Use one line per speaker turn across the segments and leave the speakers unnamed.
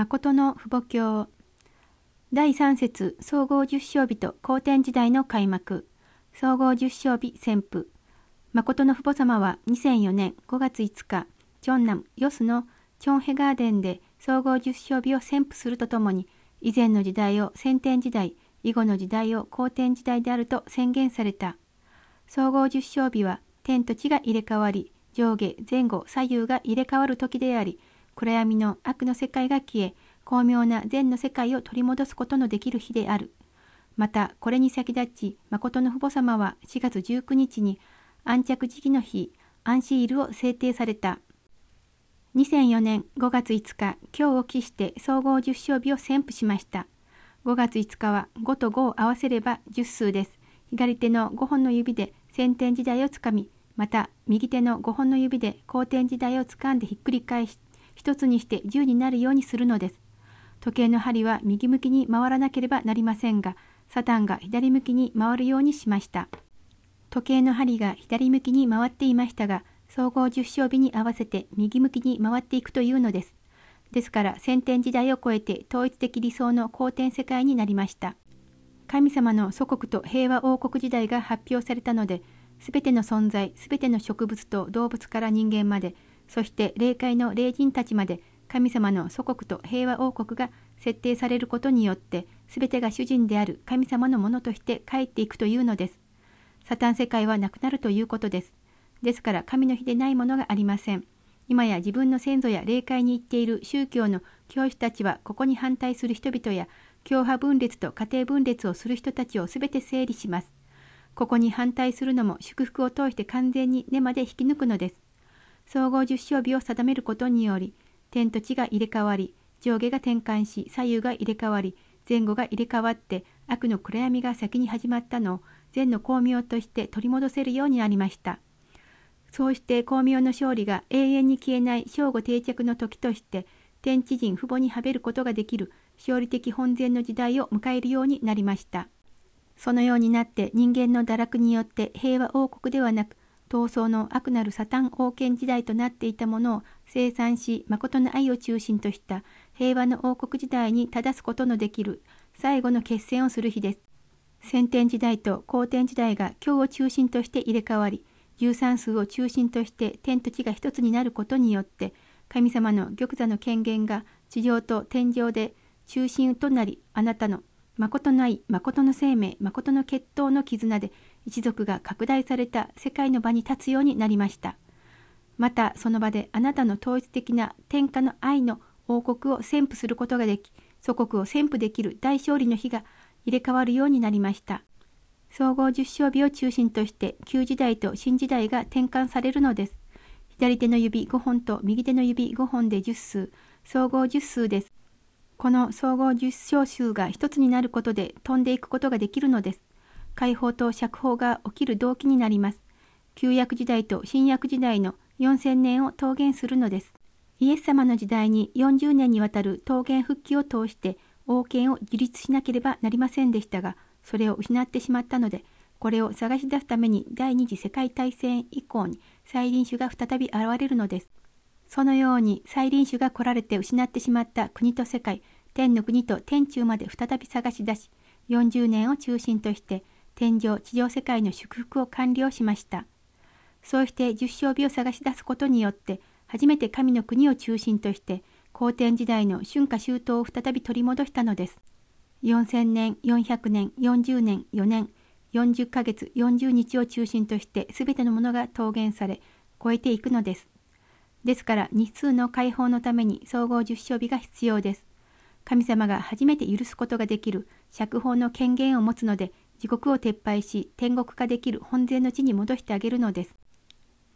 誠の父母教第3節総合十章日と皇天時代の開幕。総合十章日旋風。誠の父母様は2004年5月5日チョンナム・ヨスのチョンヘガーデンで総合十章日を旋風するとともに以前の時代を先天時代以後の時代を後天時代であると宣言された。総合十章日は天と地が入れ替わり上下前後左右が入れ替わる時であり暗闇の悪の世界が消え巧妙な善の世界を取り戻すことのできる日である。またこれに先立ち誠の父母様は4月19日に安着時期の日アンシールを制定された。2004年5月5日今日を期して総合10勝日を宣布しました。5月5日は5と5を合わせれば10数です。左手の5本の指で先天時代をつかみまた右手の5本の指で後天時代をつかんでひっくり返し一つにして10になるようにするのです。時計の針は右向きに回らなければなりませんがサタンが左向きに回るようにしました。時計の針が左向きに回っていましたが総合十勝日に合わせて右向きに回っていくというのです。ですから先天時代を超えて統一的理想の後天世界になりました。神様の祖国と平和王国時代が発表されたので、すべての存在、すべての植物と動物から人間まで、そして霊界の霊人たちまで、神様の祖国と平和王国が設定されることによって、すべてが主人である神様のものとして帰っていくというのです。サタン世界はなくなるということです。ですから神の日でないものがありません。今や自分の先祖や霊界に行っている宗教の教師たちはここに反対する人々や教派分裂と家庭分裂をする人たちをすべて整理します。ここに反対するのも祝福を通して完全に根まで引き抜くのです。総合十勝日を定めることにより、天と地が入れ替わり、上下が転換し、左右が入れ替わり、前後が入れ替わって、悪の暗闇が先に始まったのを善の巧妙として取り戻せるようになりました。そうして巧妙の勝利が永遠に消えない正午定着の時として、天地人父母にはべることができる勝利的本然の時代を迎えるようになりました。そのようになって人間の堕落によって平和王国ではなく、闘争の悪なるサタン王権時代となっていたものを生産し、誠の愛を中心とした平和の王国時代に正すことのできる最後の決戦をする日です。先天時代と後天時代が今日を中心として入れ替わり、13数を中心として天と地が一つになることによって、神様の玉座の権限が地上と天上で中心となり、あなたの誠の愛、誠の生命、誠の血統の絆で一族が拡大された世界の場に立つようになりました。またその場であなたの統一的な天下の愛の王国を宣布することができ、祖国を宣布できる大勝利の日が入れ替わるようになりました。総合十勝日を中心として旧時代と新時代が転換されるのです。左手の指5本と右手の指5本で10数、総合10数です。この総合十小数が一つになることで飛んでいくことができるのです。解放と釈放が起きる動機になります。旧約時代と新約時代の4000年を桃源するのです。イエス様の時代に40年にわたる桃源復帰を通して王権を樹立しなければなりませんでしたが、それを失ってしまったので、これを探し出すために第二次世界大戦以降に再臨種が再び現れるのです。そのように再臨種が来られて失ってしまった国と世界、天の国と天中まで再び探し出し、40年を中心として天上地上世界の祝福を完了しました。そうして十勝日を探し出すことによって、初めて神の国を中心として、皇天時代の春夏秋冬を再び取り戻したのです。4000年、400年、40年、4年、40ヶ月、40日を中心として全てのものが桃源され、超えていくのです。ですから日数の解放のために総合十勝日が必要です。神様が初めて許すことができる釈放の権限を持つので地獄を撤廃し天国化できる本然の地に戻してあげるのです。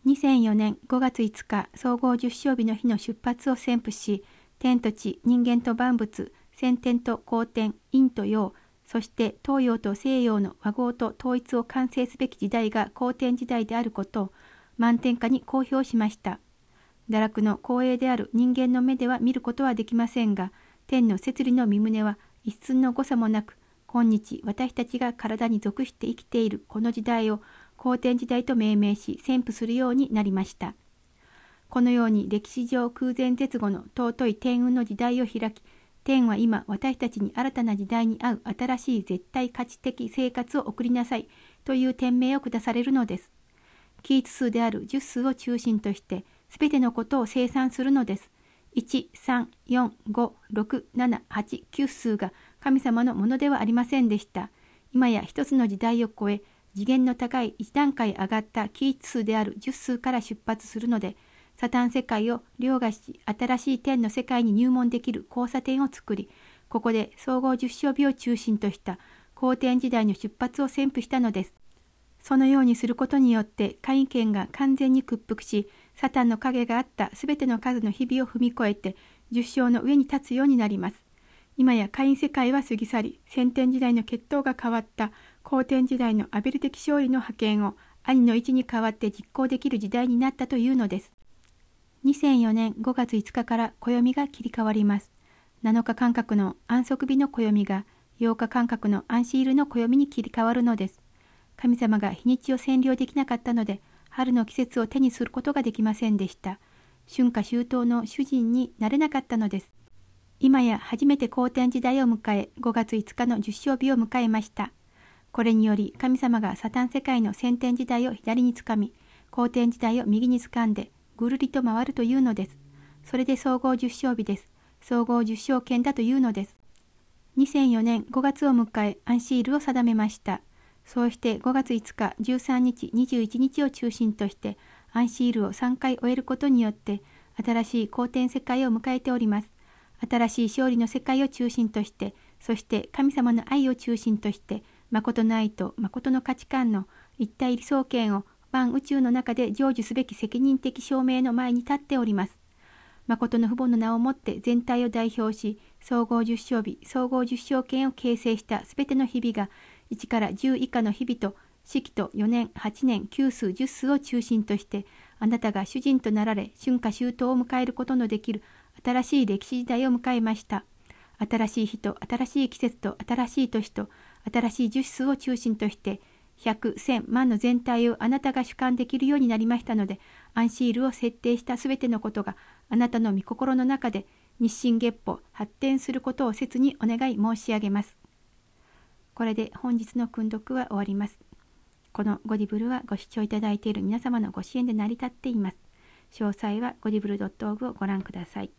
2004年5月5日総合十勝日の日の出発を宣布し天と地人間と万物先天と後天陰と陽そして東洋と西洋の和合と統一を完成すべき時代が後天時代であることを満天下に公表しました。堕落の光栄である人間の目では見ることはできませんが、天の摂理の身旨は一寸の誤差もなく、今日私たちが体に属して生きているこの時代を後天時代と命名し宣布するようになりました。このように歴史上空前絶後の尊い天運の時代を開き、天は今私たちに新たな時代に合う新しい絶対価値的生活を送りなさいという天命を下されるのです。キーツ数である10数を中心として全てのことを生産するのです。1、3、4、5、6、7、8、9数が神様のものではありませんでした。今や一つの時代を超え、次元の高い一段階上がったキー数である10数から出発するので、サタン世界を凌駕し、新しい天の世界に入門できる交差点を作り、ここで総合十章日を中心とした後天時代の出発を宣布したのです。そのようにすることによって会員権が完全に屈服し、サタンの影があったすべての数の日々を踏み越えて、十章の上に立つようになります。今や会員世界は過ぎ去り、先天時代の血統が変わった後天時代のアベル的勝利の覇権を兄の位置に代わって実行できる時代になったというのです。2004年5月5日から暦が切り替わります。7日間隔の安息日の暦が8日間隔のアンシールの暦に切り替わるのです。神様が日にちを占領できなかったので、春の季節を手にすることができませんでした。春夏秋冬の主人になれなかったのです。今や初めて好天時代を迎え、5月5日の十勝日を迎えました。これにより神様がサタン世界の先天時代を左につかみ、後天時代を右につかんで、ぐるりと回るというのです。それで総合十勝日です。総合十勝券だというのです。2004年5月を迎え、アンシールを定めました。そうして5月5日、13日、21日を中心として、アンシールを3回終えることによって、新しい好天世界を迎えております。新しい勝利の世界を中心として、そして神様の愛を中心として、誠の愛と誠の価値観の一体理想圏を万宇宙の中で成就すべき責任的証明の前に立っております。誠の父母の名をもって全体を代表し、総合十勝日、総合十勝権を形成したすべての日々が、1から10以下の日々と、四季と4年、8年、9数、10数を中心として、あなたが主人となられ、春夏秋冬を迎えることのできる新しい歴史時代を迎えました。新しい日と新しい季節と新しい年と新しい十数を中心として、百、千、万の全体をあなたが主観できるようになりましたので、アンシールを設定したすべてのことがあなたの御心の中で日進月歩発展することを切にお願い申し上げます。これで本日の訓読は終わります。このゴディブルはご視聴いただいている皆様のご支援で成り立っています。詳細はゴディブル .org をご覧ください。